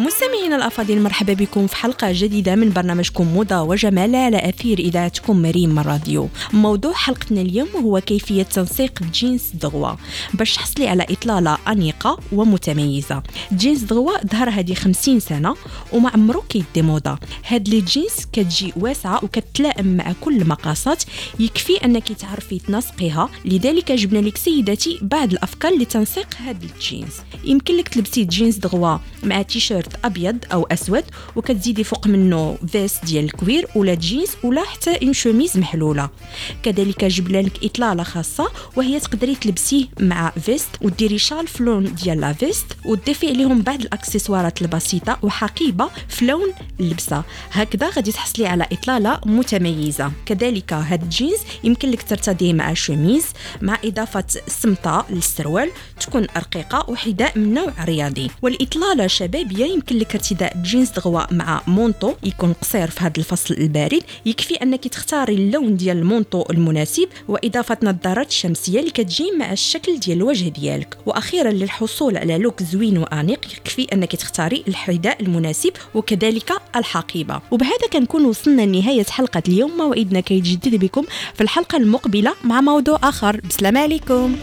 مستمعينا الأفاضل مرحبا بكم في حلقة جديدة من برنامجكم موضة وجمال على أثير إذاعتكم مريم راديو. موضوع حلقتنا اليوم هو كيفية تنسيق جينز دغوا. باش تحصلي على إطلالة أنيقة ومتميزة. جينز دغوا ظهر هذه 50 سنة وما عمرو كيديمودا. هاد لي جينز كتجي واسعة وكتلائم مع كل المقاسات يكفي أنك تعرفي تنسقيها. لذلك جبنا لك سيداتي بعض الأفكار لتنسيق هاد الجينز. يمكن لك تلبسي جينز دغوا مع تيشيرت أبيض أو أسود وكتزيدي فوق منه veste ديال ال cuir ولا جينز ولا حتى une chemise محلولة. كذلك جبنا لك إطلالة خاصة وهي تقدري تلبسيه مع veste وديري شال في لون ديال la veste وتضيفي عليهم بعض الأكسسوارات البسيطة وحقيبة في لون اللبسه هكذا غادي تحصلي على إطلالة متميزة. كذلك هاد الجينز يمكن لك ترتديه مع شوميز مع إضافة سمطه للسروال تكون رقيقه وحذاء من نوع رياضي. والإطلالة شبابية يمكن لك ارتداء جينز دغوا مع manteau يكون قصير في هذا الفصل البارد يكفي أنك تختاري اللون ديال ال manteau المناسب واضافه نظارات شمسيه اللي كتجي مع الشكل ديال الوجه ديالك. وأخيرا للحصول على look زوين وأنيق يكفي أنك تختاري الحذاء المناسب وكذلك الحقيبة. وبهذا كنكون وصلنا لنهاية حلقة اليوم. موعدنا كيتجدد بكم في الحلقة المقبلة مع موضوع آخر. بسلام عليكم.